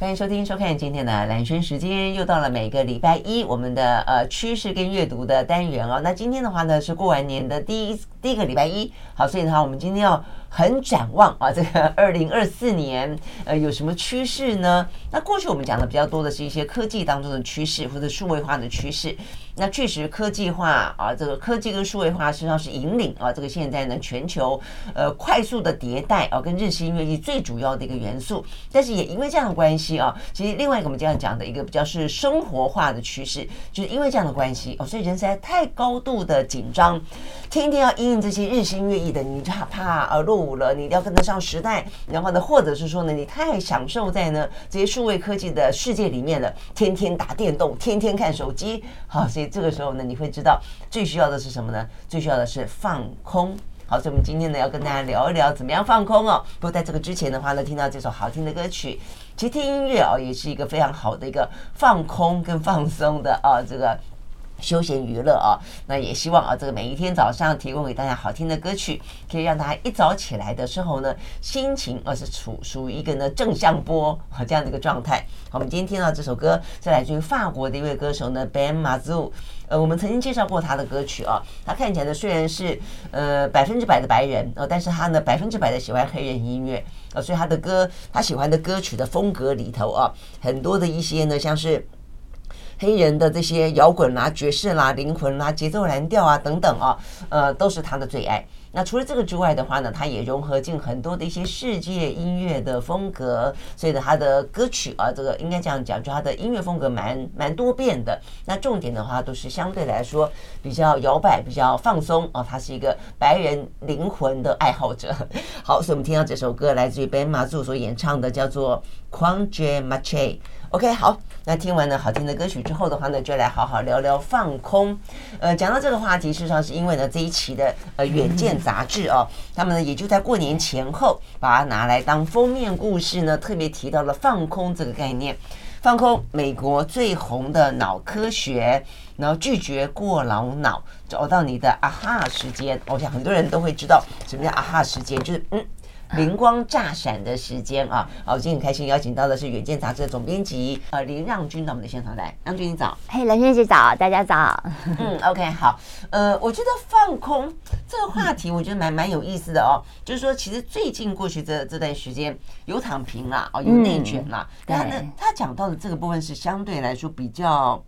欢迎收听、收看今天的蓝轩时间，又到了每个礼拜一我们的呃趋势跟阅读的单元哦。那今天的话呢是过完年的第一第一个礼拜一，好，所以的话我们今天要。很展望啊，这个二零二四年，呃，有什么趋势呢？那过去我们讲的比较多的是一些科技当中的趋势或者数位化的趋势。那确实科技化啊，这个科技跟数位化实际上是引领啊，这个现在呢全球呃快速的迭代啊，跟日新月异最主要的一个元素。但是也因为这样的关系啊，其实另外一个我们这样讲的一个比较是生活化的趋势，就是因为这样的关系哦，所以人实在太高度的紧张，天天要因应这些日新月异的，你就怕怕呃落伍。了，你一定要跟得上时代，然后呢，或者是说呢，你太享受在呢这些数位科技的世界里面了，天天打电动，天天看手机，好，所以这个时候呢，你会知道最需要的是什么呢？最需要的是放空。好，所以我们今天呢要跟大家聊一聊怎么样放空哦。不过在这个之前的话呢，听到这首好听的歌曲，其实听音乐哦也是一个非常好的一个放空跟放松的啊这个。休闲娱乐啊，那也希望啊，这个每一天早上提供给大家好听的歌曲，可以让大家一早起来的时候呢，心情而是处属于一个呢正向波啊这样的一个状态。好，我们今天听到这首歌是来自于法国的一位歌手呢，Ben Mazu。呃，我们曾经介绍过他的歌曲啊，他看起来呢虽然是呃百分之百的白人呃，但是他呢百分之百的喜欢黑人音乐啊，所以他的歌，他喜欢的歌曲的风格里头啊，很多的一些呢像是。黑人的这些摇滚啦、爵士啦、灵魂啦、节奏蓝调啊等等啊，呃，都是他的最爱。那除了这个之外的话呢，他也融合进很多的一些世界音乐的风格，所以呢，他的歌曲啊，这个应该这样讲，就他的音乐风格蛮蛮多变的。那重点的话，都是相对来说比较摇摆、比较放松啊。他是一个白人灵魂的爱好者。好，所以我们听到这首歌来自于 Ben m a z u 所演唱的，叫做《Quantum Mache》。OK，好。那听完了好听的歌曲之后的话呢，就来好好聊聊放空。呃，讲到这个话题，事实上是因为呢这一期的呃《远见》杂志哦，他们呢也就在过年前后把它拿来当封面故事呢，特别提到了放空这个概念。放空，美国最红的脑科学，然后拒绝过劳脑，找到你的啊哈时间。我想很多人都会知道什么叫啊哈时间，就是嗯。灵光乍闪的时间啊！好，今天很开心邀请到的是《远见》杂志的总编辑呃林让君到我们的现场来。让君你早，嘿，蓝轩姐早，大家早。嗯，OK，好。呃，我觉得放空这个话题，我觉得蛮蛮有意思的哦。就是说，其实最近过去这这段时间有躺平啦，哦，有内卷啦。但呢，他讲到的这个部分是相对来说比较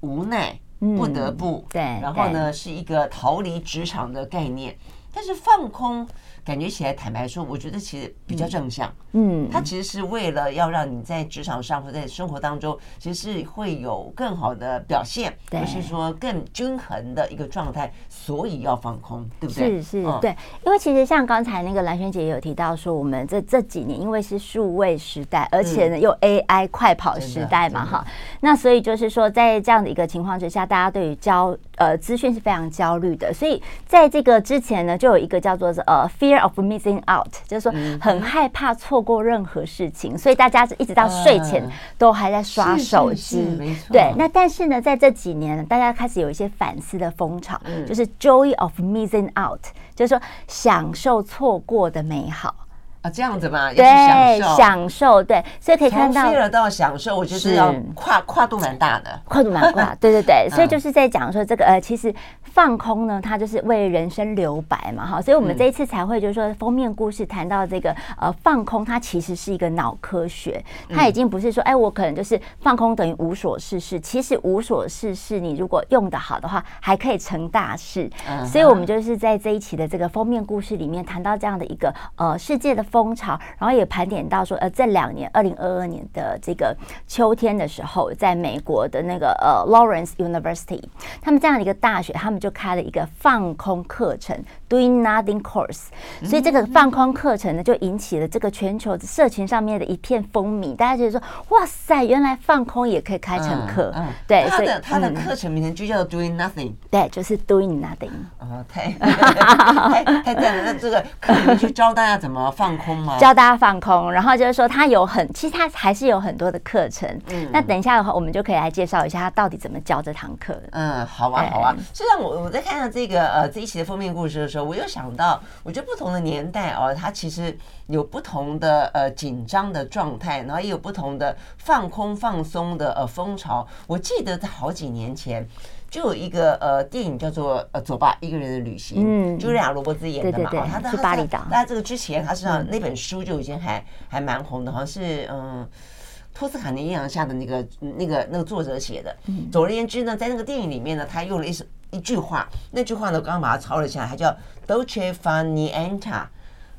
无奈，不得不对。然后呢，是一个逃离职场的概念。但是放空。感觉起来，坦白说，我觉得其实比较正向。嗯，它其实是为了要让你在职场上或在生活当中，其实是会有更好的表现，不是说更均衡的一个状态，所以要放空，对不对？是是，对。因为其实像刚才那个兰萱姐也有提到说，我们这这几年因为是数位时代，而且呢又 AI 快跑时代嘛，哈，那所以就是说，在这样的一个情况之下，大家对于焦呃资讯是非常焦虑的，所以在这个之前呢，就有一个叫做呃 fear。Of missing out，就是说很害怕错过任何事情，所以大家一直到睡前都还在刷手机。没错，对。那但是呢，在这几年，大家开始有一些反思的风潮，就是 joy of missing out，就是说享受错过的美好。啊，这样子嘛，对，享受，享受对，所以可以看到，从 fear 到享受，我觉得要跨跨度蛮大的，跨度蛮大，对对对，所以就是在讲说这个呃，其实放空呢，它就是为人生留白嘛，哈，所以我们这一次才会就是说封面故事谈到这个呃放空，它其实是一个脑科学，它已经不是说哎，我可能就是放空等于无所事事，其实无所事事，你如果用得好的话，还可以成大事，所以我们就是在这一期的这个封面故事里面谈到这样的一个呃世界的。风潮，然后也盘点到说，呃，这两年，二零二二年的这个秋天的时候，在美国的那个呃 Lawrence University，他们这样的一个大学，他们就开了一个放空课程，Doing Nothing Course。所以这个放空课程呢，就引起了这个全球社群上面的一片风靡。大家觉得说，哇塞，原来放空也可以开成课。嗯，对，所以他的课程名称就叫 Doing Nothing。对，就是 Doing Nothing。哦，太太 太赞了！那这个课里面去教大家怎么放空吗？教大家放空，然后就是说他有很，其实他还是有很多的课程。嗯，那等一下的话，我们就可以来介绍一下他到底怎么教这堂课。嗯，好啊，好啊。实际上，我我在看到这个呃这一期的封面故事的时候，我又想到，我觉得不同的年代哦，它其实有不同的呃紧张的状态，然后也有不同的放空放松的呃风潮。我记得在好几年前。就有一个呃电影叫做呃走吧，一个人的旅行，嗯，茱莉亚罗伯兹演的嘛，哦他在巴厘岛。那这个之前，他实际上那本书就已经还还蛮红的，好像是嗯托斯卡尼艳阳下的那个那个那个作者写的。总而言之呢，在那个电影里面呢，他用了一一句话，那句话呢，我刚刚把它抄了下来，它叫 Dolce far niente。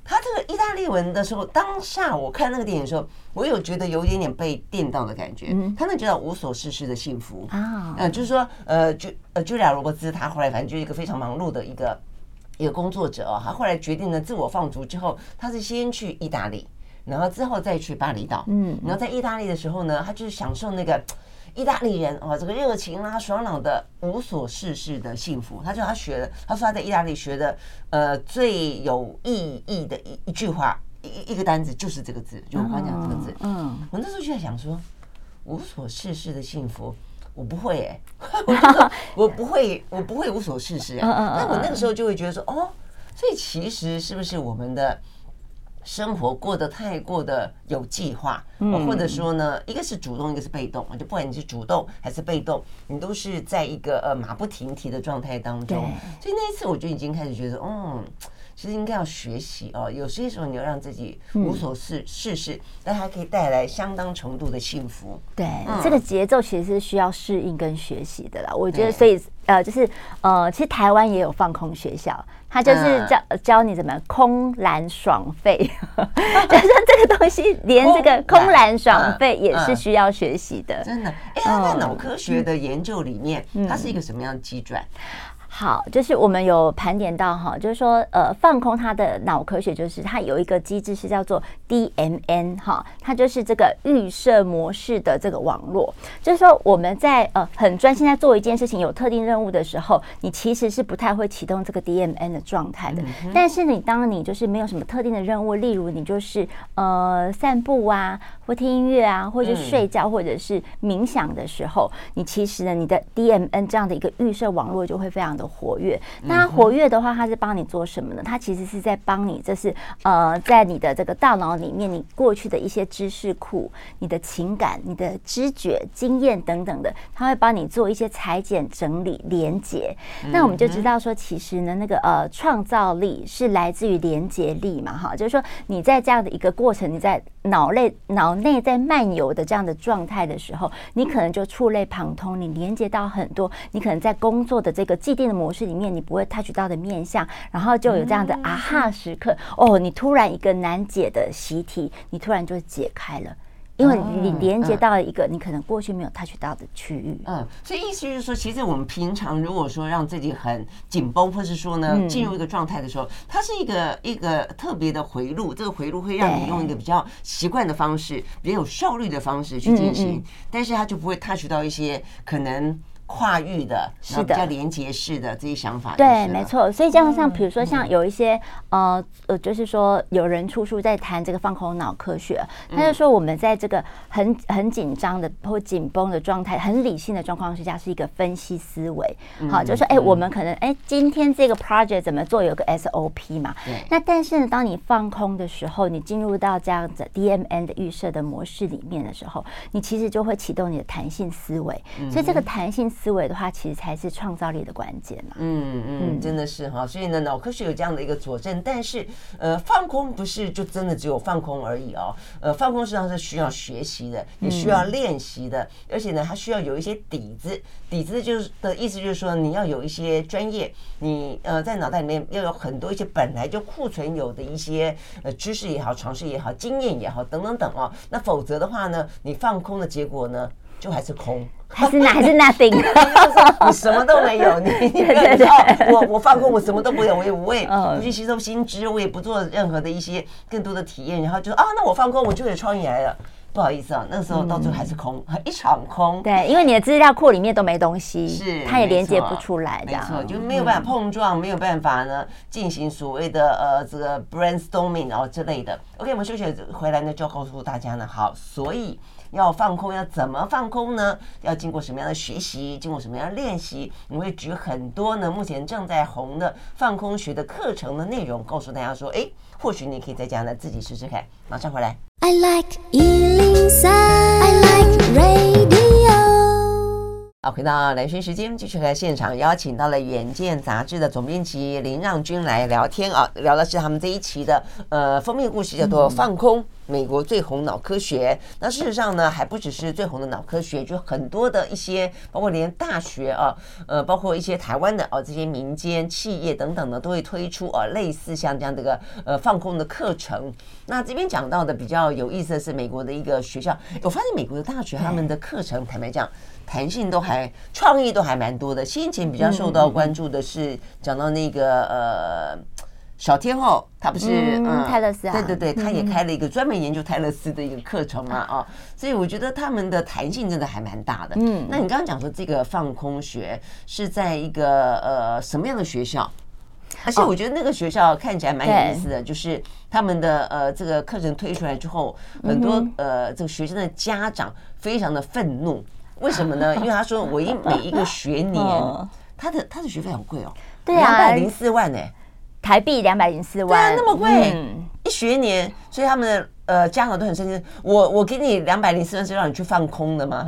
他这个意大利文的时候，当下我看那个电影的时候，我有觉得有一点点被电到的感觉。嗯，他那叫无所事事的幸福啊，嗯，就是说，呃，就呃，茱莉亚罗伯兹，他后来反正就是一个非常忙碌的一个一个工作者哦，他后来决定了自我放逐之后，他是先去意大利，然后之后再去巴厘岛。嗯，然后在意大利的时候呢，他就是享受那个。意大利人哦，这个热情啊，爽朗的无所事事的幸福。他就他学的，他说他在意大利学的，呃，最有意义的一一句话，一一个单词就是这个字，就我刚讲这个字。嗯，我那时候就在想说，无所事事的幸福，我不会哎、欸，我我不会，我不会无所事事。那我那个时候就会觉得说，哦，所以其实是不是我们的？生活过得太过的有计划，或者说呢，一个是主动，一个是被动，就不管你是主动还是被动，你都是在一个呃马不停蹄的状态当中。所以那一次我就已经开始觉得，嗯。其实应该要学习哦，有些时候你要让自己无所事事事，但还可以带来相当程度的幸福。对，这个节奏其实是需要适应跟学习的啦。我觉得，所以呃，就是呃，其实台湾也有放空学校，他就是教教你怎么空懒爽废，就是这个东西，连这个空懒爽废也是需要学习的。真的，哎，它在脑科学的研究里面，它是一个什么样的机转？好，就是我们有盘点到哈，就是说，呃，放空它的脑科学，就是它有一个机制是叫做 DMN 哈，它就是这个预设模式的这个网络。就是说，我们在呃很专心在做一件事情，有特定任务的时候，你其实是不太会启动这个 DMN 的状态的。但是你当你就是没有什么特定的任务，例如你就是呃散步啊，或听音乐啊，或者睡觉，或者是冥想的时候，你其实呢，你的 DMN 这样的一个预设网络就会非常的。活跃，那它活跃的话，它是帮你做什么呢？它其实是在帮你，这是呃，在你的这个大脑里面，你过去的一些知识库、你的情感、你的知觉、经验等等的，它会帮你做一些裁剪、整理、连接。那我们就知道说，其实呢，那个呃，创造力是来自于连接力嘛，哈，就是说你在这样的一个过程，你在脑内脑内在漫游的这样的状态的时候，你可能就触类旁通，你连接到很多，你可能在工作的这个既定的。模式里面你不会 touch 到的面向，然后就有这样的啊哈时刻哦，你突然一个难解的习题，你突然就解开了，因为你连接到了一个你可能过去没有 touch 到的区域。嗯，所以意思就是说，其实我们平常如果说让自己很紧绷，或是说呢进入一个状态的时候，它是一个一个特别的回路，这个回路会让你用一个比较习惯的方式，比较有效率的方式去进行，但是它就不会 touch 到一些可能。跨域的，是的，比较连接式的这些想法，对，没错。所以这样像比如说像有一些呃呃，就是说有人出书在谈这个放空脑科学，他就说我们在这个很很紧张的或紧绷的状态，很理性的状况之下，是一个分析思维。好，就是说哎，我们可能哎，今天这个 project 怎么做，有个 SOP 嘛。那但是呢，当你放空的时候，你进入到这样子 DMN 的预设的模式里面的时候，你其实就会启动你的弹性思维。所以这个弹性。思维的话，其实才是创造力的关键嘛。嗯嗯，真的是哈。所以呢，脑科学有这样的一个佐证。但是，呃，放空不是就真的只有放空而已哦。呃，放空实际上是需要学习的，也需要练习的。而且呢，它需要有一些底子。底子就是的意思，就是说你要有一些专业，你呃在脑袋里面要有很多一些本来就库存有的一些呃知识也好、尝试也好、经验也好等等等哦。那否则的话呢，你放空的结果呢，就还是空。还是还是 nothing，你什么都没有，你你不要我我放空，我什么都不有，我也不会不去吸收新知，我也不做任何的一些更多的体验，然后就啊，那我放空，我就有创意来了。不好意思啊，那个时候到最后还是空，嗯、一场空。对，因为你的资料库里面都没东西，是它也连接不出来，没错，就没有办法碰撞，嗯、没有办法呢进行所谓的呃这个 brainstorming 然后之类的。OK，我们休息回来呢，就要告诉大家呢，好，所以要放空，要怎么放空呢？要经过什么样的学习，经过什么样的练习？我会举很多呢，目前正在红的放空学的课程的内容，告诉大家说，哎，或许你可以在家呢自己试试看。马上回来。I like 103, I like radio。好，回到蓝讯时间，继续来现场邀请到了《远见》杂志的总编辑林让君来聊天啊，聊的是他们这一期的呃封面故事，叫做《放空》。美国最红脑科学，那事实上呢，还不只是最红的脑科学，就很多的一些，包括连大学啊，呃，包括一些台湾的哦、啊，这些民间企业等等呢，都会推出啊，类似像这样的一个呃放空的课程。那这边讲到的比较有意思的是美国的一个学校，我发现美国的大学他们的课程，坦白讲，弹性都还，创意都还蛮多的。先前比较受到关注的是讲到那个呃。小天后，她不是嗯，泰勒斯啊，对对对，她也开了一个专门研究泰勒斯的一个课程嘛啊，所以我觉得他们的弹性真的还蛮大的。嗯，那你刚刚讲说这个放空学是在一个呃什么样的学校？而且我觉得那个学校看起来蛮有意思的，就是他们的呃这个课程推出来之后，很多呃这个学生的家长非常的愤怒，为什么呢？因为他说我一每一个学年，他的他的学费好贵哦，对啊，两百零四万呢。台币两百零四万，对啊，那么贵，嗯、一学年，所以他们的。呃，家长都很生气。我我给你两百零四万是让你去放空的吗？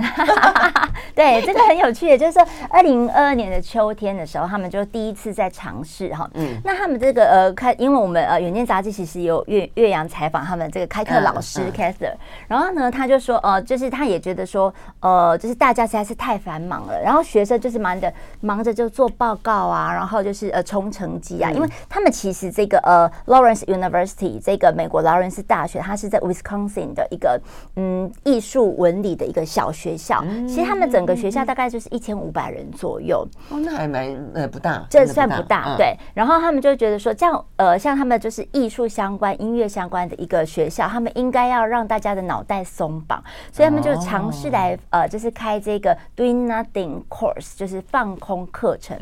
对，这个很有趣的，就是说二零二二年的秋天的时候，他们就第一次在尝试哈。嗯。那他们这个呃开，因为我们呃远见杂志其实有岳岳阳采访他们这个开课老师 Cather，然后呢，他就说呃，就是他也觉得说呃，就是大家实在是太繁忙了，然后学生就是忙着忙着就做报告啊，然后就是呃冲成绩啊，因为他们其实这个呃 Lawrence University 这个美国劳伦斯大学，它是。在 Wisconsin 的一个嗯艺术文理的一个小学校，其实他们整个学校大概就是一千五百人左右。哦，那还蛮呃不大，这算不大对。然后他们就觉得说，这样呃，像他们就是艺术相关、音乐相关的一个学校，他们应该要让大家的脑袋松绑，所以他们就尝试来呃，就是开这个 Doing Nothing Course，就是放空课程。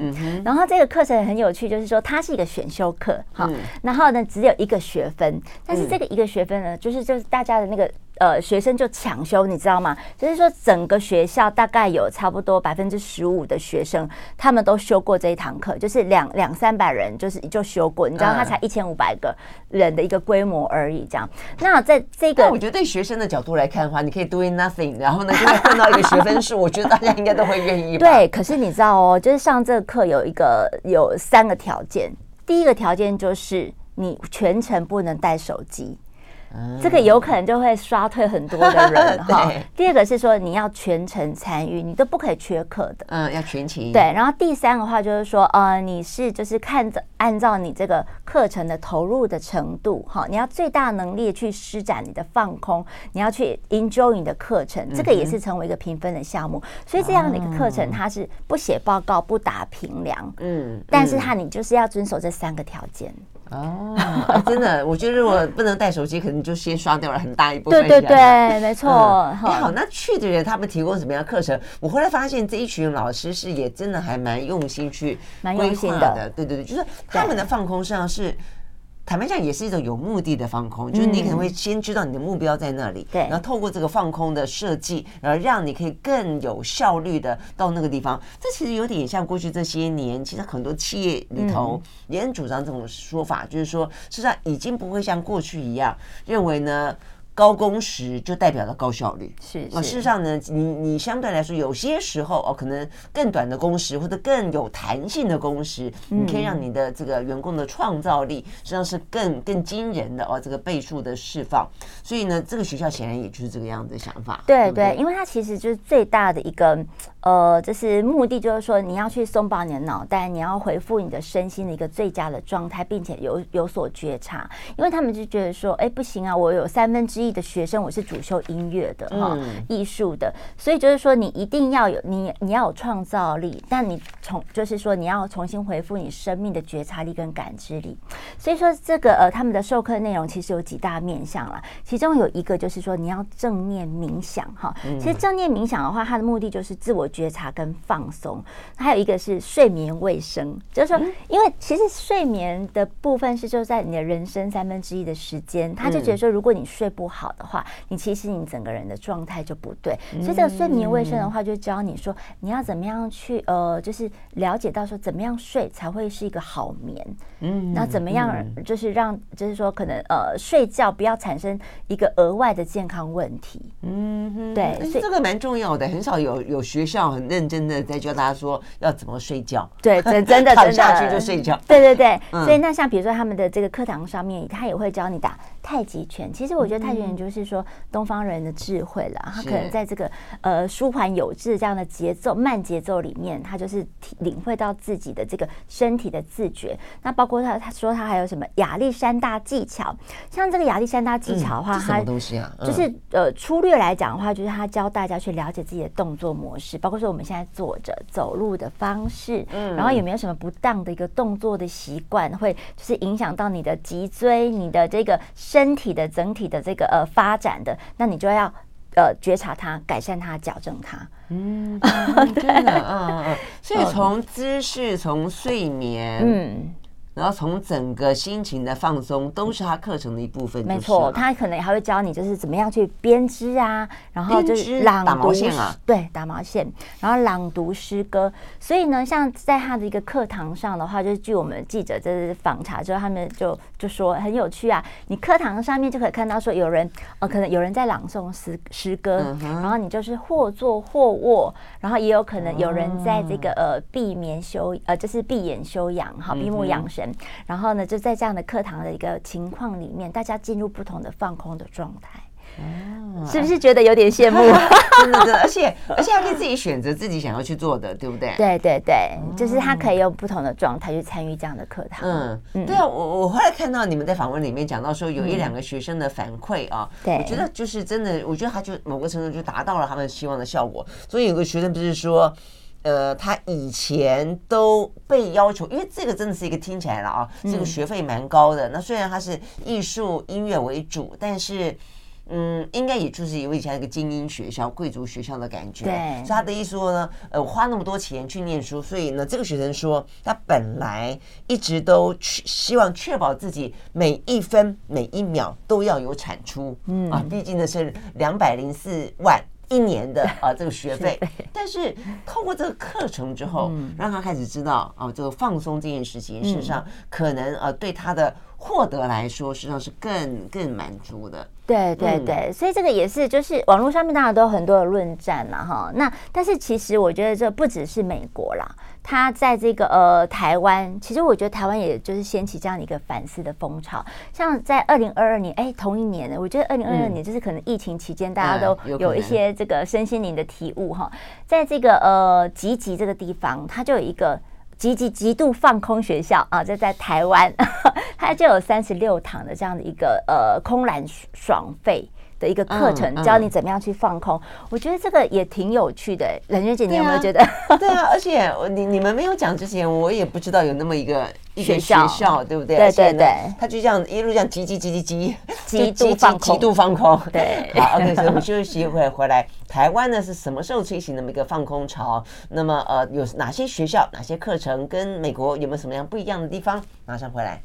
然后这个课程很有趣，就是说它是一个选修课，好，然后呢只有一个学分，但是这个一个学分呢就是。就是大家的那个呃学生就抢修，你知道吗？就是说整个学校大概有差不多百分之十五的学生，他们都修过这一堂课，就是两两三百人，就是就修过。你知道，他才一千五百个人的一个规模而已，这样。那在这个，我觉得对学生的角度来看的话，你可以 doing nothing，然后呢就会碰到一个学分数，我觉得大家应该都会愿意。对，可是你知道哦，就是上这个课有一个有三个条件，第一个条件就是你全程不能带手机。这个有可能就会刷退很多的人 哈。第二个是说你要全程参与，你都不可以缺课的。嗯，要全勤。对，然后第三个话就是说，呃，你是就是看着按照你这个课程的投入的程度哈，你要最大能力去施展你的放空，你要去 enjoy 你的课程，这个也是成为一个评分的项目。所以这样的一个课程，它是不写报告、不打评量，嗯，但是它你就是要遵守这三个条件。哦、啊，真的，我觉得如果不能带手机，可能就先刷掉了很大一部分。对对对，没错。嗯、好，那去的人他们提供什么样的课程？我后来发现这一群老师是也真的还蛮用心去规划的。对对对，就是他们的放空实际上是。坦白讲，也是一种有目的的放空，就是你可能会先知道你的目标在那里，对，然后透过这个放空的设计，然后让你可以更有效率的到那个地方。这其实有点像过去这些年，其实很多企业里头也很主张这种说法，就是说，实际上已经不会像过去一样认为呢。高工时就代表了高效率，是。啊事实上呢，你你相对来说，有些时候哦，可能更短的工时或者更有弹性的工时，你可以让你的这个员工的创造力实际上是更更惊人的哦，这个倍数的释放。所以呢，这个学校显然也就是这个样子的想法。对对，因为它其实就是最大的一个呃，就是目的就是说，你要去松绑你的脑袋，你要回复你的身心的一个最佳的状态，并且有有所觉察。因为他们就觉得说，哎，不行啊，我有三分之一的学生我是主修音乐的哈，嗯、艺术的，所以就是说，你一定要有你你要有创造力，但你从就是说你要重新回复你生命的觉察力跟感知力。所以说，这个呃，他们的授课内容其实有几大面向啦，其中有一个就是说你要正念冥想哈。其实正念冥想的话，它的目的就是自我。觉察跟放松，还有一个是睡眠卫生，就是说，因为其实睡眠的部分是就在你的人生三分之一的时间，他就觉得说，如果你睡不好的话，你其实你整个人的状态就不对。所以这个睡眠卫生的话，就教你说你要怎么样去呃，就是了解到说怎么样睡才会是一个好眠，嗯，那怎么样就是让就是说可能呃睡觉不要产生一个额外的健康问题，嗯，对，所以这个蛮重要的，很少有有学校。很认真的在教大家说要怎么睡觉，对，真真的。躺下去就睡觉，对对对。嗯、所以那像比如说他们的这个课堂上面，他也会教你打太极拳。其实我觉得太极拳就是说东方人的智慧了，他可能在这个呃舒缓有致这样的节奏慢节奏里面，他就是领会到自己的这个身体的自觉。那包括他他说他还有什么亚历山大技巧，像这个亚历山大技巧的话，什么东西啊？嗯、就是呃粗略来讲的话，就是他教大家去了解自己的动作模式，包括。说我们现在坐着走路的方式，嗯，然后有没有什么不当的一个动作的习惯，会就是影响到你的脊椎、你的这个身体的整体的这个呃发展的，那你就要呃觉察它、改善它、矫正它。嗯，真的，啊嗯，所以 从姿势，从睡眠，嗯。然后从整个心情的放松都是他课程的一部分。没错，他可能还会教你就是怎么样去编织啊，然后就是朗读打毛线啊，对，打毛线，然后朗读诗歌。所以呢，像在他的一个课堂上的话，就是据我们记者就是访查之后，他们就就说很有趣啊。你课堂上面就可以看到说有人呃，可能有人在朗诵诗诗歌，嗯、然后你就是或坐或卧，然后也有可能有人在这个呃闭眠休呃，就是闭眼休养哈，闭目养神。然后呢，就在这样的课堂的一个情况里面，大家进入不同的放空的状态，哦、是不是觉得有点羡慕？真的真的，而且而且还可以自己选择自己想要去做的，对不对？对对对，就是他可以用不同的状态去参与这样的课堂。嗯，嗯对啊，我我后来看到你们在访问里面讲到说，有一两个学生的反馈啊，我觉得就是真的，我觉得他就某个程度就达到了他们希望的效果。所以有个学生不是说。呃，他以前都被要求，因为这个真的是一个听起来了啊，这个学费蛮高的。那虽然他是艺术音乐为主，但是嗯，应该也就是有以前那个精英学校、贵族学校的感觉。对，所以他的意思说呢，呃，我花那么多钱去念书，所以呢，这个学生说他本来一直都去希望确保自己每一分每一秒都要有产出。嗯啊，毕竟呢是两百零四万。一年的啊，这个学费，但是透过这个课程之后，让他开始知道啊，这个放松这件事情，事实上可能啊，对他的获得来说，实际上是更更满足的。对对对，所以这个也是，就是网络上面当然都有很多的论战了哈。那但是其实我觉得这不只是美国啦。它在这个呃台湾，其实我觉得台湾也就是掀起这样的一个反思的风潮。像在二零二二年，哎，同一年呢，我觉得二零二二年就是可能疫情期间，大家都有一些这个身心灵的体悟哈。在这个呃集集这个地方，它就有一个极极极度放空学校啊，这在台湾，它就有三十六堂的这样的一个呃空篮爽费。的一个课程，教你怎么样去放空，我觉得这个也挺有趣的。冷月姐，你有没有觉得？对啊，而且你你们没有讲之前，我也不知道有那么一个一个学校，对不对？对对对，他就这样一路这样急急急急急极极度放空 极度放空。对，好，OK，所以我们休息一会回来。台湾呢是什么时候推行那么一个放空潮？那么呃，有哪些学校、哪些课程跟美国有没有什么样不一样的地方？马上回来。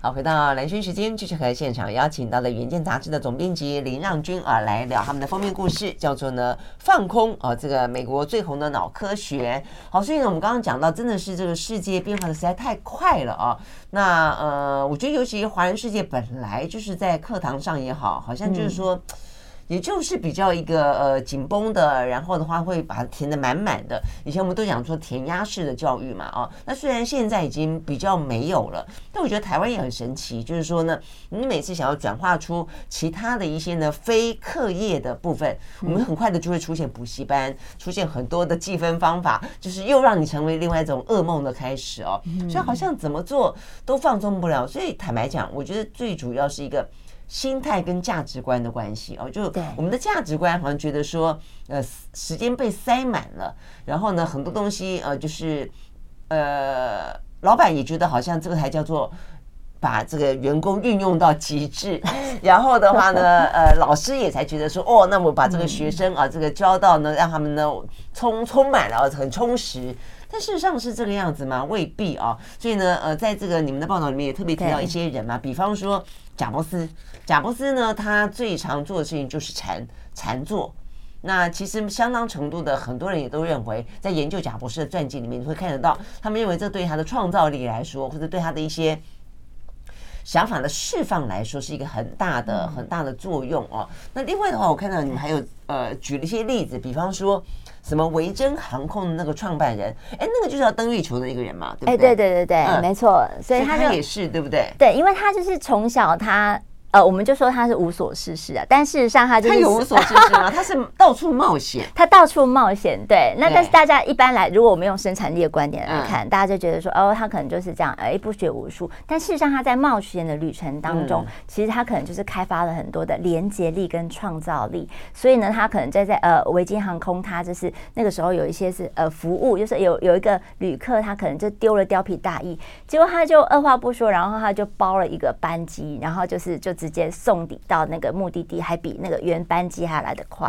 好，回到蓝轩时间，继续和现场邀请到了《远见》杂志的总编辑林让君啊，来聊他们的封面故事，叫做呢放空啊，这个美国最红的脑科学。好，所以呢，我们刚刚讲到，真的是这个世界变化的实在太快了啊。那呃，我觉得尤其华人世界本来就是在课堂上也好，好像就是说。也就是比较一个呃紧绷的，然后的话会把它填得满满的。以前我们都讲说填鸭式的教育嘛，啊，那虽然现在已经比较没有了，但我觉得台湾也很神奇，就是说呢，你每次想要转化出其他的一些呢非课业的部分，我们很快的就会出现补习班，出现很多的计分方法，就是又让你成为另外一种噩梦的开始哦。所以好像怎么做都放松不了。所以坦白讲，我觉得最主要是一个。心态跟价值观的关系哦，就我们的价值观好像觉得说，呃，时间被塞满了，然后呢，很多东西呃，就是呃，老板也觉得好像这个才叫做把这个员工运用到极致，然后的话呢，呃，老师也才觉得说，哦，那我把这个学生啊，这个教到呢，让他们呢充充满了很充实。但事实上是这个样子吗？未必啊。所以呢，呃，在这个你们的报道里面也特别提到一些人嘛，比方说贾伯斯。贾伯斯呢，他最常做的事情就是禅禅坐。那其实相当程度的很多人也都认为，在研究贾伯斯的传记里面，你会看得到，他们认为这对他的创造力来说，或者对他的一些想法的释放来说，是一个很大的很大的作用哦。那另外的话，我看到你们还有呃举了一些例子，比方说。什么维珍航空的那个创办人，哎，那个就是要登月球的那个人嘛，对不对？哎，对对对对，嗯、没错，所以他就他也是对不对？对，因为他就是从小他。呃，我们就说他是无所事事啊，但事实上他就是他有无所事事吗？他是到处冒险，他到处冒险。对，那但是大家一般来，如果我们用生产力的观点来看，大家就觉得说，哦，他可能就是这样，哎，不学无术。但事实上他在冒险的旅程当中，其实他可能就是开发了很多的连接力跟创造力。所以呢，他可能在在呃维京航空，他就是那个时候有一些是呃服务，就是有有一个旅客他可能就丢了貂皮大衣，结果他就二话不说，然后他就包了一个班机，然后就是就。直接送抵到那个目的地，还比那个原班机还来得快。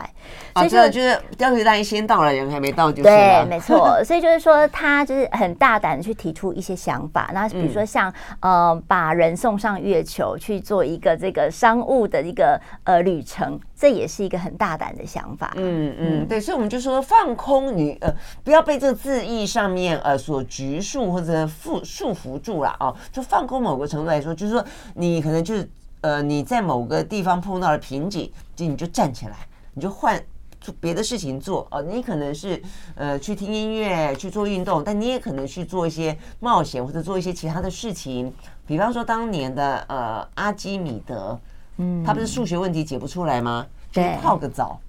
所以就就是钓鱼大衣先到了，人还没到就是。对，没错。所以就是说，他就是很大胆的去提出一些想法。那比如说像呃，把人送上月球去做一个这个商务的一个呃旅程，这也是一个很大胆的想法。嗯嗯，对。所以我们就说放空你呃，不要被这个字义上面呃所拘束或者束束缚住了啊。就放空某个程度来说，就是说你可能就是。呃，你在某个地方碰到了瓶颈，就你就站起来，你就换做别的事情做哦。你可能是呃去听音乐、去做运动，但你也可能去做一些冒险或者做一些其他的事情。比方说当年的呃阿基米德，嗯，他不是数学问题解不出来吗？对泡个澡。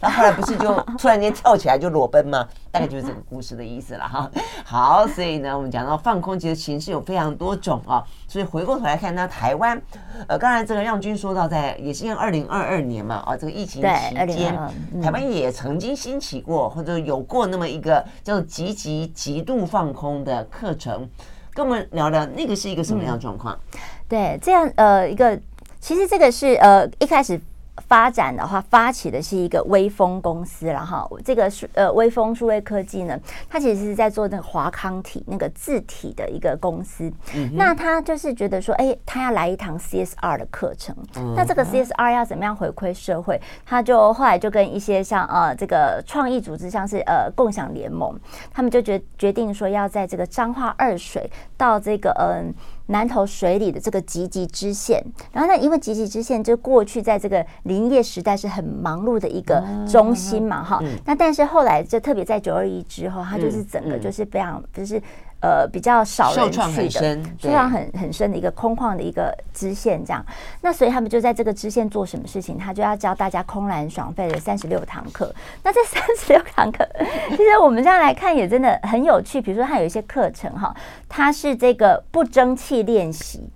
他后来不是就 突然间跳起来就裸奔吗？大概就是这个故事的意思了哈。好，所以呢，我们讲到放空，其实形式有非常多种啊。所以回过头来看，那台湾，呃，刚才这个让军说到，在也是因为二零二二年嘛，啊，这个疫情期间，台湾也曾经兴起过或者有过那么一个叫做极极极度放空的课程，跟我们聊聊那个是一个什么样的状况？对，这样呃，一个其实这个是呃一开始。发展的话，发起的是一个微风公司，然后这个是呃微风数位科技呢，它其实是在做那个华康体那个字体的一个公司。嗯、那他就是觉得说，哎，他要来一堂 CSR 的课程。嗯、那这个 CSR 要怎么样回馈社会？他就后来就跟一些像呃这个创意组织，像是呃共享联盟，他们就决决定说要在这个彰化二水到这个嗯。呃南投水里的这个集集支线，然后呢，因为集集支线就过去在这个林业时代是很忙碌的一个中心嘛，哈、嗯。那但是后来就特别在九二一之后，它就是整个就是非常就是。呃，比较少人去的，非常很很深的一个空旷的一个支线，这样。那所以他们就在这个支线做什么事情？他就要教大家空篮爽费的三十六堂课。那这 三十六堂课，其实我们这样来看也真的很有趣。比如说，他有一些课程哈，它是这个不争气练习。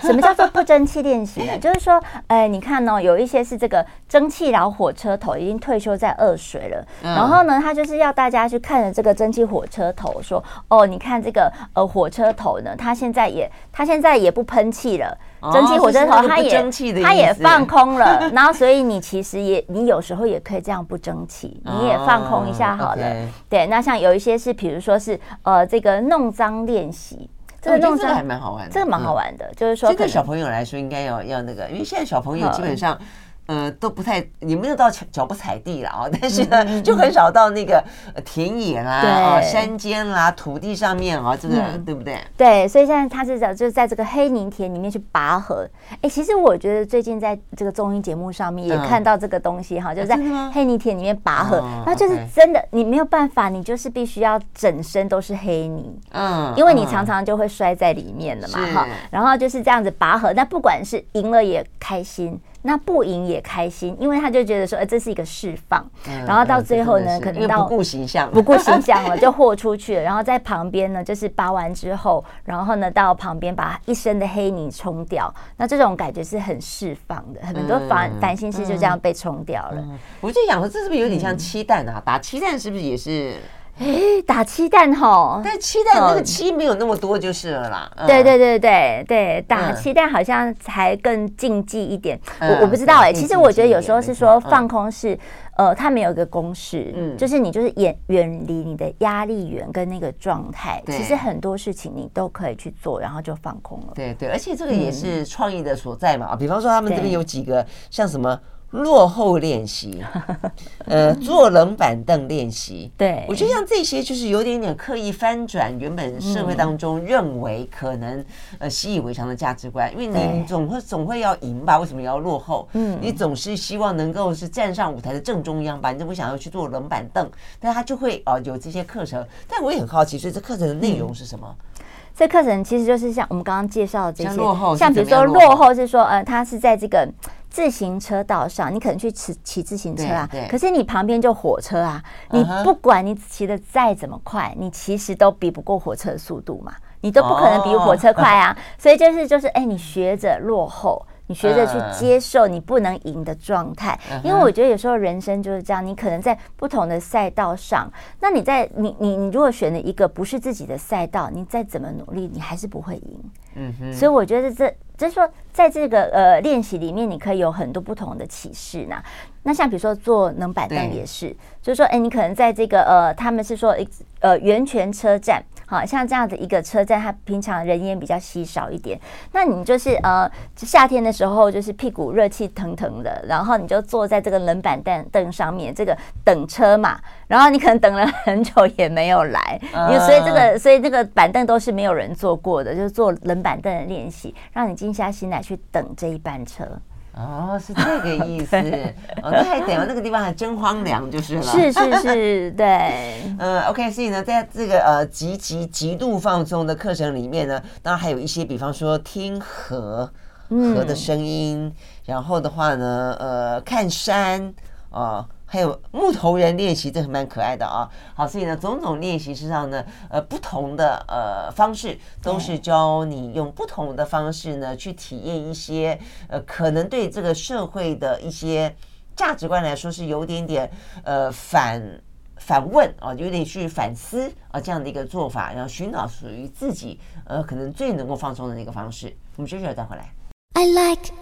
什么叫做不争气练习呢？就是说，哎，你看哦，有一些是这个蒸汽老火车头已经退休在二水了，然后呢，他就是要大家去看着这个蒸汽火车头，说，哦，你看这个呃火车头呢，它现在也它现在也不喷气了，蒸汽火车头它也它也放空了，然后所以你其实也你有时候也可以这样不争气，你也放空一下好了。对，那像有一些是，比如说是呃这个弄脏练习。这个弄这个还蛮好玩的，这个蛮好玩的，就是说，对小朋友来说应该要要那个，因为现在小朋友基本上呃，都不太，也没有到脚脚不踩地了啊，但是呢，就很少到那个田野啦、啊、山间啦、土地上面啊，这个、嗯、对不对？对，所以现在他是讲，就是在这个黑泥田里面去拔河。哎，其实我觉得最近在这个综艺节目上面也看到这个东西哈，嗯、就是在黑泥田里面拔河，那、哦、就是真的，你没有办法，你就是必须要整身都是黑泥，嗯，因为你常常就会摔在里面了嘛，哈、嗯，然后就是这样子拔河，那不管是赢了也开心。那不赢也开心，因为他就觉得说，哎，这是一个释放。嗯、然后到最后呢，嗯、可能到不顾形象，不顾形象了，就豁出去了。然后在旁边呢，就是拔完之后，然后呢到旁边把一身的黑泥冲掉。那这种感觉是很释放的，很多烦烦心事就这样被冲掉了。我就想说，这是不是有点像七蛋啊？打七蛋是不是也是？哎，打漆弹吼，但漆弹那个漆没有那么多就是了啦。嗯、对对对对对，打漆弹好像才更禁忌一点。嗯、我我不知道哎、欸，其实我觉得有时候是说放空是，嗯、呃，它没有一个公式，嗯，就是你就是远远离你的压力源跟那个状态，对其实很多事情你都可以去做，然后就放空了。对对，而且这个也是创意的所在嘛。比方说他们这边有几个像什么。落后练习，呃，坐冷板凳练习。对，我觉得像这些就是有点点刻意翻转原本社会当中认为可能呃习以为常的价值观，因为你总会总会要赢吧？为什么要落后？嗯，你总是希望能够是站上舞台的正中央吧？你就不想要去坐冷板凳，但他就会哦有这些课程。但我也很好奇，所以这课程的内容是什么？这课程其实就是像我们刚刚介绍的这些，像落后，像比如说落后是说呃，他是在这个。自行车道上，你可能去骑骑自行车啊，可是你旁边就火车啊，你不管你骑的再怎么快，你其实都比不过火车的速度嘛，你都不可能比火车快啊，所以就是就是，哎，你学着落后。你学着去接受你不能赢的状态，因为我觉得有时候人生就是这样，你可能在不同的赛道上，那你在你你你如果选了一个不是自己的赛道，你再怎么努力，你还是不会赢。嗯哼，所以我觉得这就是说，在这个呃练习里面，你可以有很多不同的启示呢。那像比如说坐冷板凳也是，就是说，哎，你可能在这个呃，他们是说呃源泉车站。好像这样子一个车站，它平常人烟比较稀少一点。那你就是呃，夏天的时候就是屁股热气腾腾的，然后你就坐在这个冷板凳凳上面，这个等车嘛。然后你可能等了很久也没有来，因为所以这个所以这个板凳都是没有人坐过的，就是坐冷板凳的练习，让你静下心来去等这一班车。哦，是这个意思。哦，那还等那个地方还真荒凉，就是了。是是是，对。嗯，OK，所以呢，在这个呃极极极度放松的课程里面呢，当然还有一些，比方说听河河的声音，嗯、然后的话呢，呃，看山啊。呃还有木头人练习，这是蛮可爱的啊。好，所以呢，种种练习实际上呢，呃，不同的呃方式，都是教你用不同的方式呢，去体验一些呃，可能对这个社会的一些价值观来说是有点点呃反反问啊，有点去反思啊这样的一个做法，然后寻找属于自己呃可能最能够放松的那个方式。我们接着再回来。I like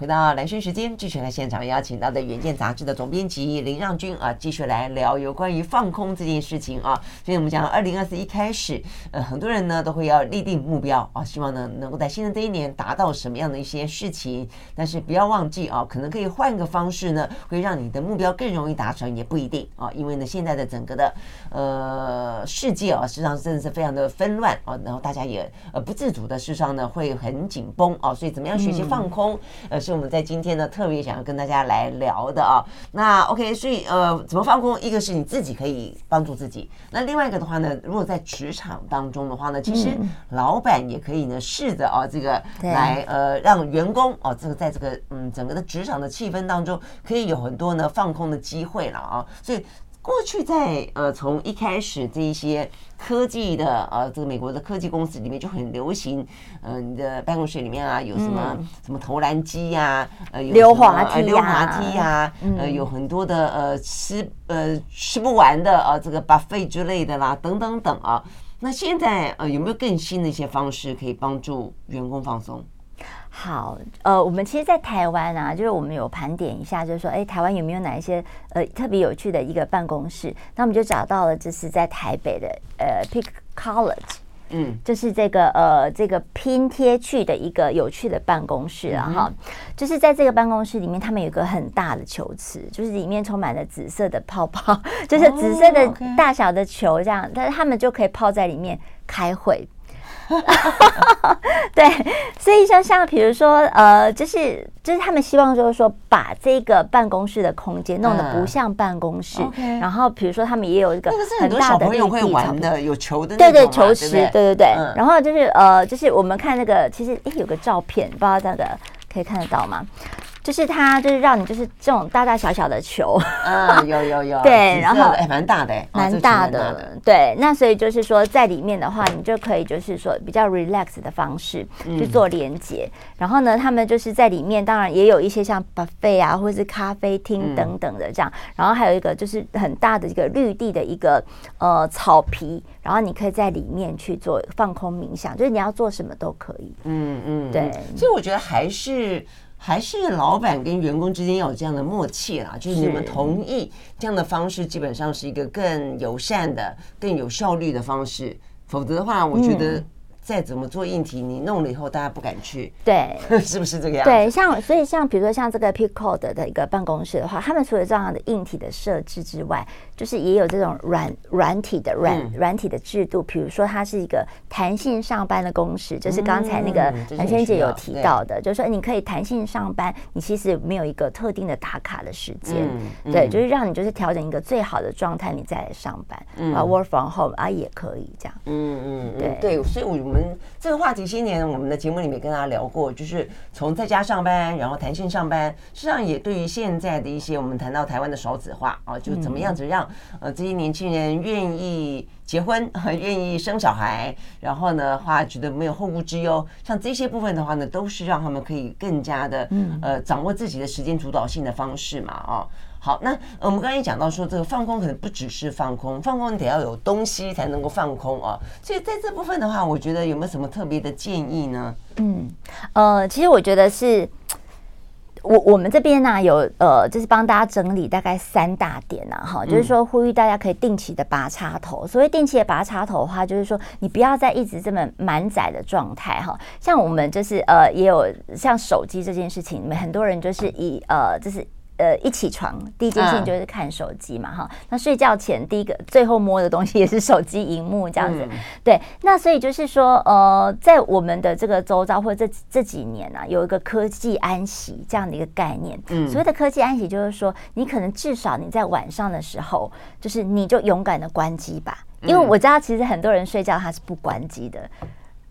回到兰萱时间，继续来现场邀请到的《远见》杂志的总编辑林让均啊，继续来聊有关于放空这件事情啊。所以我们讲，二零二四一开始，呃，很多人呢都会要立定目标啊，希望呢能够在新的这一年达到什么样的一些事情。但是不要忘记啊，可能可以换个方式呢，会让你的目标更容易达成，也不一定啊。因为呢，现在的整个的呃世界啊，实际上真的是非常的纷乱啊，然后大家也呃不自主的事实上呢会很紧绷啊，所以怎么样学习放空？呃。是我们在今天呢特别想要跟大家来聊的啊。那 OK，所以呃，怎么放空？一个是你自己可以帮助自己，那另外一个的话呢，如果在职场当中的话呢，其实老板也可以呢试着啊，这个来呃让员工哦，这个在这个嗯整个的职场的气氛当中，可以有很多呢放空的机会了啊。所以。过去在呃从一开始这一些科技的呃这个美国的科技公司里面就很流行，呃你的办公室里面啊有什么、嗯、什么投篮机呀，呃有溜滑梯、溜滑梯呀，呃有很多的呃吃呃吃不完的啊这个 buffet 之类的啦等等等啊，那现在呃有没有更新的一些方式可以帮助员工放松？好，呃，我们其实，在台湾啊，就是我们有盘点一下，就是说，哎，台湾有没有哪一些呃特别有趣的一个办公室？那我们就找到了，这是在台北的呃 Pick College 嗯，就是这个呃这个拼贴去的一个有趣的办公室啊哈，嗯、就是在这个办公室里面，他们有一个很大的球池，就是里面充满了紫色的泡泡，就是紫色的大小的球这样，但是他们就可以泡在里面开会。对，所以像像比如说，呃，就是就是他们希望就是说，把这个办公室的空间弄得不像办公室。嗯、然后比如说，他们也有一个很大的绿地场的，有球的，对对，球池，对对对。嗯、然后就是呃，就是我们看那个，其实诶有个照片，不知道这个可以看得到吗？就是它，就是让你就是这种大大小小的球，啊，有有有，对，然后哎，蛮大的，蛮大的，对。那所以就是说，在里面的话，你就可以就是说比较 relax 的方式去做连接。然后呢，他们就是在里面，当然也有一些像 buffet 啊，或者是咖啡厅等等的这样。然后还有一个就是很大的一个绿地的一个呃草皮，然后你可以在里面去做放空冥想，就是你要做什么都可以。嗯嗯，对。所以我觉得还是。还是老板跟员工之间要有这样的默契啦，就是你们同意这样的方式，基本上是一个更友善的、更有效率的方式。否则的话，我觉得。再怎么做硬体，你弄了以后，大家不敢去，对，是不是这个样子？对，像所以像比如说像这个 Pick Code 的一个办公室的话，他们除了这样的硬体的设置之外，就是也有这种软软体的软软体的制度。比如说，它是一个弹性上班的公式，就是刚才那个蓝萱姐有提到的，就是说你可以弹性上班，你其实没有一个特定的打卡的时间，对，就是让你就是调整一个最好的状态，你再来上班啊，work from home 啊也可以这样。嗯嗯，对。对，所以我们。这个话题，今年我们的节目里面跟大家聊过，就是从在家上班，然后弹性上班，实际上也对于现在的一些我们谈到台湾的少子化啊，就怎么样子让呃这些年轻人愿意结婚，愿意生小孩，然后呢话觉得没有后顾之忧，像这些部分的话呢，都是让他们可以更加的呃掌握自己的时间主导性的方式嘛啊。好，那我们刚才也讲到说，这个放空可能不只是放空，放空你得要有东西才能够放空啊。所以在这部分的话，我觉得有没有什么特别的建议呢？嗯，呃，其实我觉得是，我我们这边呢、啊、有呃，就是帮大家整理大概三大点呐、啊，哈，就是说呼吁大家可以定期的拔插头。所谓定期的拔插头的话，就是说你不要再一直这么满载的状态哈。像我们就是呃，也有像手机这件事情，你们很多人就是以呃，就是。呃，一起床第一件事情就是看手机嘛，哈、嗯。那睡觉前第一个最后摸的东西也是手机荧幕这样子，嗯、对。那所以就是说，呃，在我们的这个周遭或者这这几年啊，有一个科技安息这样的一个概念。嗯。所谓的科技安息，就是说你可能至少你在晚上的时候，就是你就勇敢的关机吧，因为我知道其实很多人睡觉他是不关机的。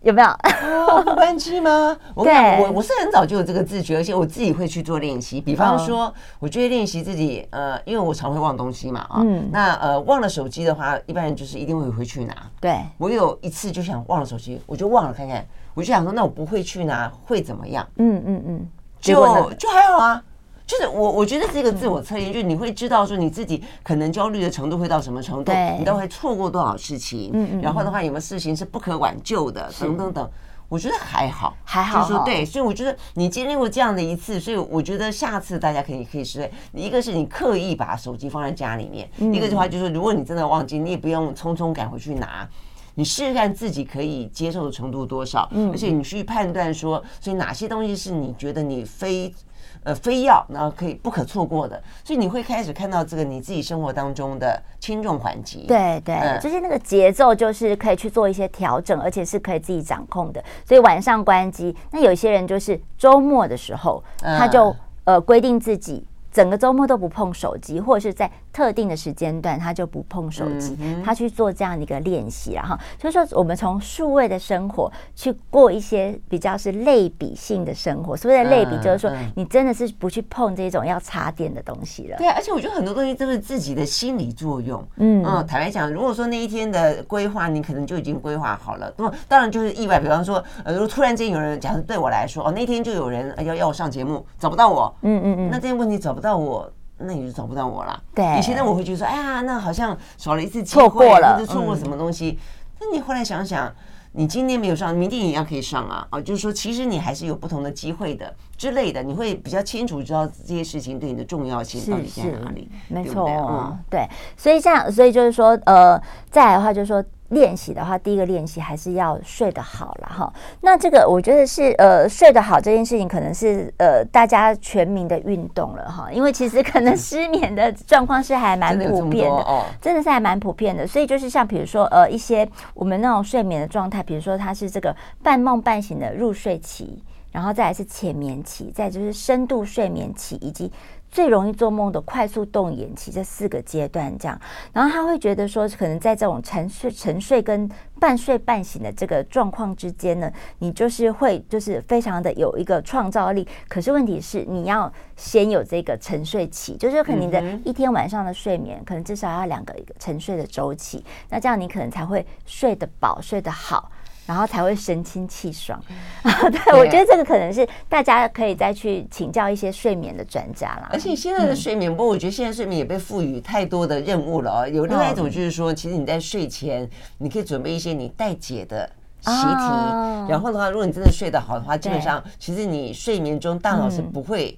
有没有、哦、不关机吗？我我我是很早就有这个自觉，而且我自己会去做练习。比方说，我就会练习自己，呃，因为我常会忘东西嘛，啊，嗯，那呃忘了手机的话，一般人就是一定会回去拿。对，我有一次就想忘了手机，我就忘了看看，我就想说，那我不会去拿会怎么样？嗯嗯嗯，就就还好啊。就是我，我觉得是一个自我测验，就是你会知道说你自己可能焦虑的程度会到什么程度，你都会错过多少事情，嗯，然后的话有没有事情是不可挽救的，等等等，我觉得还好，还好，就是说对，所以我觉得你经历过这样的一次，所以我觉得下次大家可以可以试。一个是你刻意把手机放在家里面，一个的话就是如果你真的忘记，你也不用匆匆赶回去拿，你试试看自己可以接受的程度多少，而且你去判断说，所以哪些东西是你觉得你非。呃，非要然后可以不可错过的，所以你会开始看到这个你自己生活当中的轻重缓急。对对，嗯、就是那个节奏，就是可以去做一些调整，而且是可以自己掌控的。所以晚上关机，那有些人就是周末的时候，他就、嗯、呃规定自己。整个周末都不碰手机，或者是在特定的时间段，他就不碰手机，嗯、他去做这样的一个练习，然后就是说，我们从数位的生活去过一些比较是类比性的生活。所谓的类比，就是说你真的是不去碰这种要插电的东西了。对啊，而且我觉得很多东西都是自己的心理作用。嗯嗯，坦白讲，如果说那一天的规划你可能就已经规划好了，那么当然就是意外。比方说，呃，如果突然间有人，假设对我来说，哦，那天就有人要要我上节目，找不到我，嗯嗯嗯，那这些问题找不到我，那你就找不到我了。对，以前呢，我会觉得说，哎呀，那好像少了一次机会，错过了，或者错过什么东西。那、嗯、你后来想想，你今天没有上，明天也一样可以上啊。啊，就是说，其实你还是有不同的机会的之类的。你会比较清楚知道这些事情对你的重要性到底在哪里。没错，嗯，对。所以这样，所以就是说，呃，再来的话就是说。练习的话，第一个练习还是要睡得好了哈。那这个我觉得是呃睡得好这件事情，可能是呃大家全民的运动了哈。因为其实可能 失眠的状况是还蛮普遍的，真的，哦、真的是还蛮普遍的。所以就是像比如说呃一些我们那种睡眠的状态，比如说它是这个半梦半醒的入睡期，然后再来是浅眠期，再就是深度睡眠期，以及。最容易做梦的快速动眼期这四个阶段，这样，然后他会觉得说，可能在这种沉睡、沉睡跟半睡半醒的这个状况之间呢，你就是会就是非常的有一个创造力。可是问题是，你要先有这个沉睡期，就是可能你的一天晚上的睡眠，可能至少要两个一个沉睡的周期，那这样你可能才会睡得饱、睡得好。然后才会神清气爽，对，对我觉得这个可能是大家可以再去请教一些睡眠的专家啦。而且现在的睡眠，不过我觉得现在睡眠也被赋予太多的任务了哦。有另外一种就是说，其实你在睡前，你可以准备一些你待解的习题。然后的话，如果你真的睡得好的话，基本上其实你睡眠中大脑是不会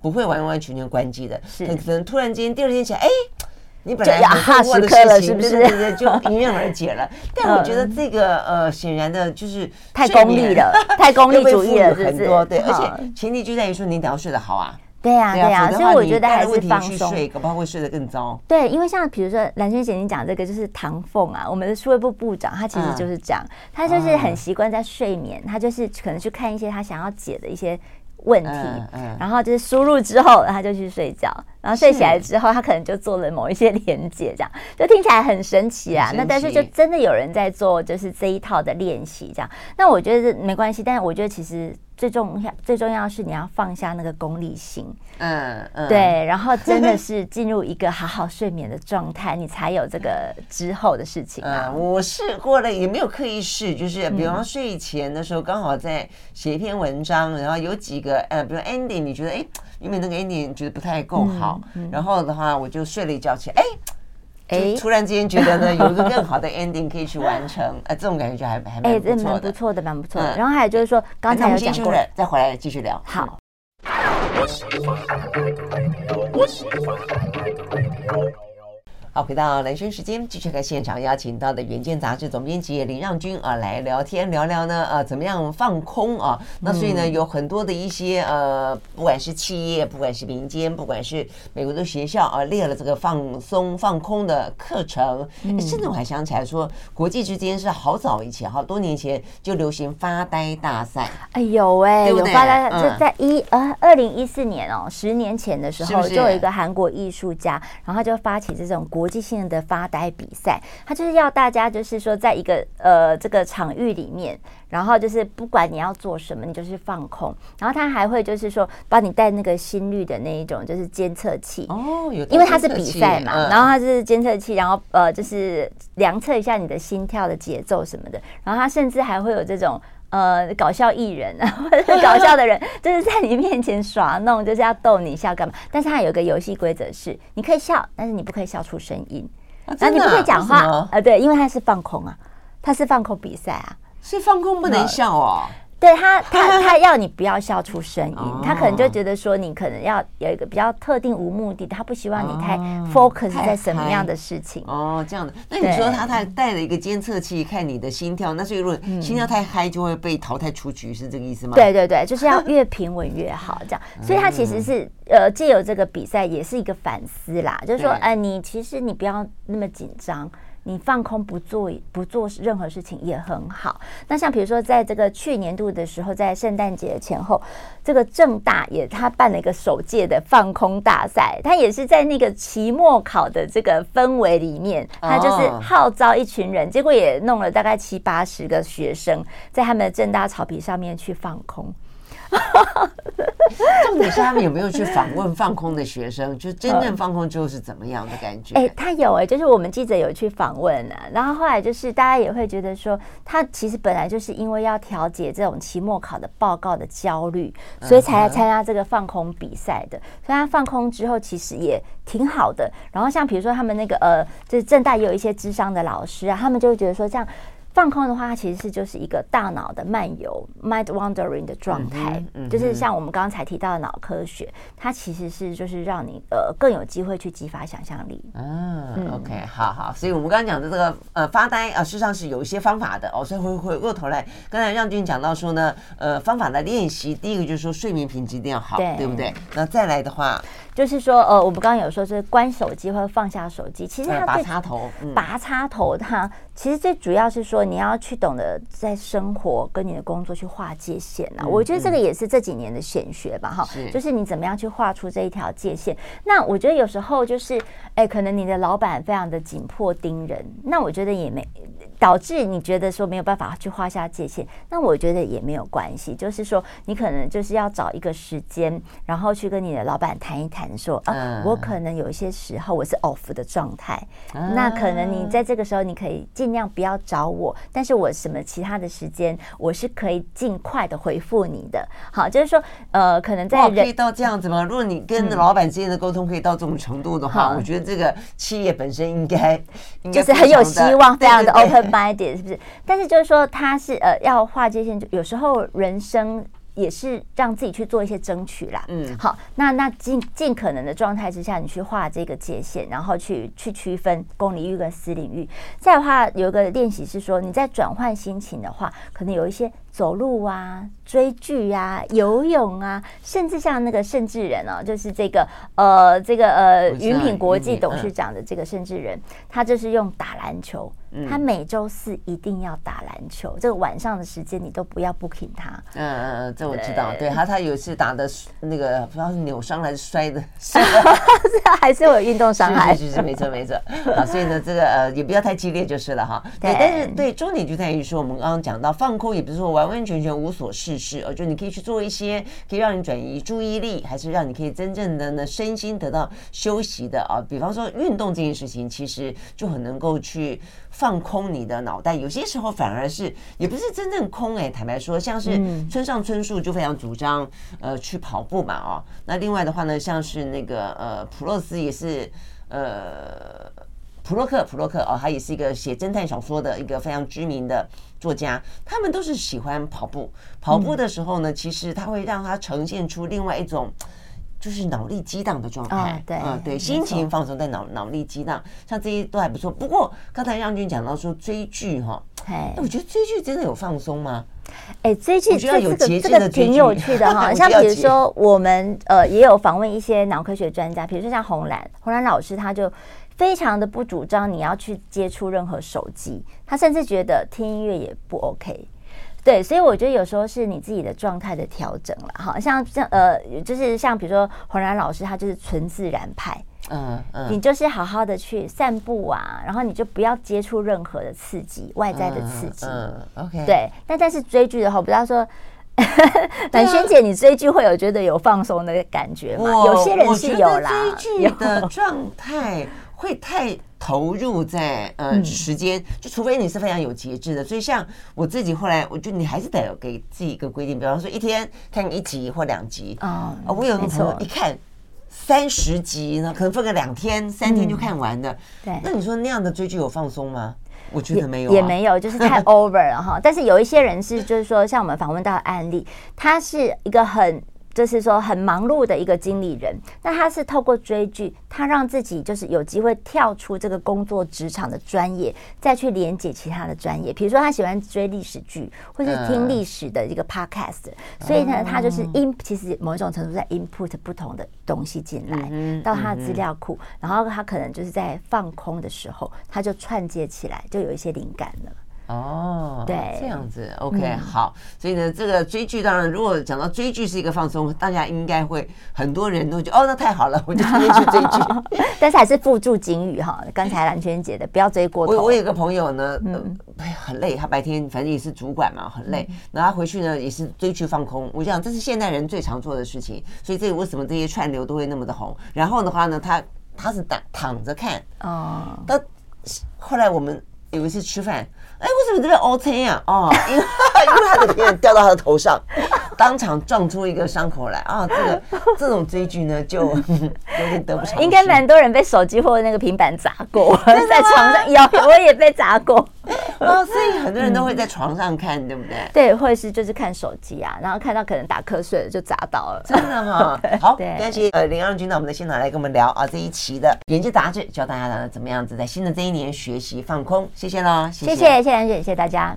不会完完全全关机的。是，可能突然间第二天起来，哎。你本来很困惑的事情，对对对，就迎刃而解了。但我觉得这个呃，显然的就是太功利了，太功利主义了，很多对。而且前提就在于说，你得要睡得好啊。对呀，对呀。所以我觉得还是放松，睡搞不好会睡得更糟。对，因为像比如说蓝萱姐你讲这个，就是唐凤啊，我们的数位部部长，他其实就是这样，他就是很习惯在睡眠，他就是可能去看一些他想要解的一些。问题，然后就是输入之后，他就去睡觉，然后睡起来之后，他可能就做了某一些连接，这样就听起来很神奇啊。那但是就真的有人在做，就是这一套的练习，这样。那我觉得没关系，但是我觉得其实。最重要，最重要是你要放下那个功利心，嗯嗯，对，然后真的是进入一个好好睡眠的状态，你才有这个之后的事情啊。我试过了，也没有刻意试，就是比方睡前的时候，刚好在写一篇文章，然后有几个呃，比如 ending，你觉得哎，因为那个 ending 觉得不太够好，然后的话我就睡了一觉起来，哎。哎，突然之间觉得呢，有一个更好的 ending 可以去完成，呃，这种感觉就还还蛮不错的，蛮不错的，蛮不错的。然后还有就是说，刚才有讲过，再回来继续聊。好。好，回到兰萱时间，继续和现场邀请到的《远见》杂志总编辑林让军啊来聊天聊聊呢，呃，怎么样放空啊？那所以呢，有很多的一些呃，不管是企业，不管是民间，不管是美国的学校啊，列了这个放松放空的课程。甚至我还想起来说，国际之间是好早以前，好多年前就流行发呆大赛。哎有哎，有发呆，就在一呃二零一四年哦，十年前的时候，就有一个韩国艺术家，然后他就发起这种国。国际性的发呆比赛，它就是要大家就是说，在一个呃这个场域里面，然后就是不管你要做什么，你就是放空。然后他还会就是说，帮你带那个心率的那一种就是监测器哦，有，因为它是比赛嘛，然后它是监测器，然后呃就是量测一下你的心跳的节奏什么的。然后它甚至还会有这种。呃，搞笑艺人啊，或者是搞笑的人，就是在你面前耍弄，就是要逗你笑干嘛？但是他有一个游戏规则是，你可以笑，但是你不可以笑出声音，啊、然后你不可以讲话啊、呃。对，因为他是放空啊，他是放空比赛啊，所以放空不能笑哦。对他，他他要你不要笑出声音，他可能就觉得说你可能要有一个比较特定无目的，他不希望你太 focus 在什么样的事情。哦，这样的。那你说他他带了一个监测器看你的心跳，那所以如果心跳太嗨就会被淘汰出局，是这个意思吗？对对对，就是要越平稳越好，这样。所以他其实是呃借由这个比赛也是一个反思啦，就是说，哎，你其实你不要那么紧张。你放空不做不做任何事情也很好。那像比如说，在这个去年度的时候，在圣诞节前后，这个正大也他办了一个首届的放空大赛，他也是在那个期末考的这个氛围里面，他就是号召一群人，结果也弄了大概七八十个学生，在他们的正大草皮上面去放空。重点是他们有没有去访问放空的学生？就真正放空之后是怎么样的感觉？哎、欸，他有哎、欸，就是我们记者有去访问啊，然后后来就是大家也会觉得说，他其实本来就是因为要调节这种期末考的报告的焦虑，所以才来参加这个放空比赛的。所以他放空之后，其实也挺好的。然后像比如说他们那个呃，就是正大也有一些智商的老师啊，他们就会觉得说这样。放空的话，它其实是就是一个大脑的漫游 （mind wandering） 的状态，嗯嗯、就是像我们刚才提到的脑科学，它其实是就是让你呃更有机会去激发想象力。嗯，嗯，OK，好好，所以我们刚刚讲的这个呃发呆啊、呃，事实上是有一些方法的哦。所以回回过头来，刚才让俊讲到说呢，呃，方法的练习，第一个就是说睡眠品质一定要好，对，对不对？那再来的话。就是说，呃，我们刚刚有说是关手机或者放下手机，其实它拔插头，嗯、拔插头它其实最主要是说你要去懂得在生活跟你的工作去划界限啊。嗯、我觉得这个也是这几年的显学吧，哈、嗯，就是你怎么样去画出这一条界限。那我觉得有时候就是，哎，可能你的老板非常的紧迫盯人，那我觉得也没。导致你觉得说没有办法去画下界限，那我觉得也没有关系。就是说，你可能就是要找一个时间，然后去跟你的老板谈一谈，说啊，我可能有一些时候我是 off 的状态，那可能你在这个时候你可以尽量不要找我，但是我什么其他的时间我是可以尽快的回复你的。好，就是说，呃，可能在可以到这样子吗？如果你跟老板之间的沟通可以到这种程度的话，我觉得这个企业本身应该就是很有希望，非常的 open。minded，是不是？但是就是说，他是呃要划界线，就有时候人生也是让自己去做一些争取啦。嗯，好，那那尽尽可能的状态之下，你去画这个界限，然后去去区分公领域跟私领域。再的话，有一个练习是说，你在转换心情的话，可能有一些。走路啊，追剧啊，游泳啊，甚至像那个盛智仁哦，就是这个呃，这个呃，云品国际董事长的这个盛智仁，他就是用打篮球，他每周四一定要打篮球，这个晚上的时间你都不要 booking 他。嗯嗯嗯，这我知道，对他他有一次打的那个不知道是扭伤还是摔的，是 还是有运动伤害，是是是，没错没错。啊，所以呢，这个呃也不要太激烈就是了哈。对，但是对重点就在于说，我们刚刚讲到放空，也不是说完完全全无所事事，哦就你可以去做一些可以让你转移注意力，还是让你可以真正的呢身心得到休息的啊。比方说运动这件事情，其实就很能够去放空你的脑袋。有些时候反而是也不是真正空哎，坦白说，像是村上春树就非常主张呃去跑步嘛哦。那另外的话呢，像是那个呃普洛斯也是呃。普洛克，普洛克哦，他也是一个写侦探小说的一个非常知名的作家。他们都是喜欢跑步，跑步的时候呢，其实它会让他呈现出另外一种，就是脑力激荡的状态。对，嗯，对，心情放松，在脑脑力激荡，像这些都还不错。不过刚才让军讲到说追剧哈，哎，我觉得追剧真的有放松吗？哎，追剧这个这个挺有趣的哈。像比如说我们呃也有访问一些脑科学专家，比如说像红兰，红兰老师他就。非常的不主张你要去接触任何手机，他甚至觉得听音乐也不 OK。对，所以我觉得有时候是你自己的状态的调整了，哈，像像呃，就是像比如说洪然老师，他就是纯自然派，嗯嗯，你就是好好的去散步啊，然后你就不要接触任何的刺激，外在的刺激，嗯，OK，对。但但是追剧的话，不要说，兰萱姐，你追剧会有觉得有放松的感觉吗？有些人是有啦，追剧的状态。会太投入在呃时间，就除非你是非常有节制的。所以像我自己后来，我就你还是得有给自己一个规定，比方说一天看一集或两集啊。我有个朋友一看三十集呢，可能分个两天、三天就看完的。对，那你说那样的追剧有放松吗？我觉得没有，也没有，就是太 over 了哈。但是有一些人是，就是说像我们访问到的案例，他是一个很。就是说很忙碌的一个经理人，那他是透过追剧，他让自己就是有机会跳出这个工作职场的专业，再去连接其他的专业。比如说他喜欢追历史剧，或是听历史的一个 podcast，所以呢，他就是 in 其实某一种程度在 input 不同的东西进来到他的资料库，然后他可能就是在放空的时候，他就串接起来，就有一些灵感了。哦，对，这样子，OK，嗯，好，所以呢，这个追剧，当然，如果讲到追剧是一个放松，大家应该会很多人都觉得，哦，那太好了，我就天天去追剧。但是还是附注警语哈，刚才蓝萱姐的，不要追过头。我我有个朋友呢，嗯，哎，很累，他白天反正也是主管嘛，很累，然后他回去呢也是追剧放空。我想这是现代人最常做的事情，所以这为什么这些串流都会那么的红？然后的话呢，他他是躺躺着看，哦，到后来我们有一次吃饭。哎，为什么这边 OK 啊？哦，因为 因为他的片掉到他的头上，当场撞出一个伤口来啊！这个这种追剧呢，就 有点得不偿失。应该蛮多人被手机或者那个平板砸过，在床上有，我也被砸过。哦，所以很多人都会在床上看，对不对？对，或者是就是看手机啊，然后看到可能打瞌睡了就砸倒了。真的吗？好，感谢呃林让君到，我们的现场来跟我们聊啊这一期的《眼界杂志》，教大家怎么样子在新的这一年学习放空。谢谢啦，谢谢谢谢，谢谢大家。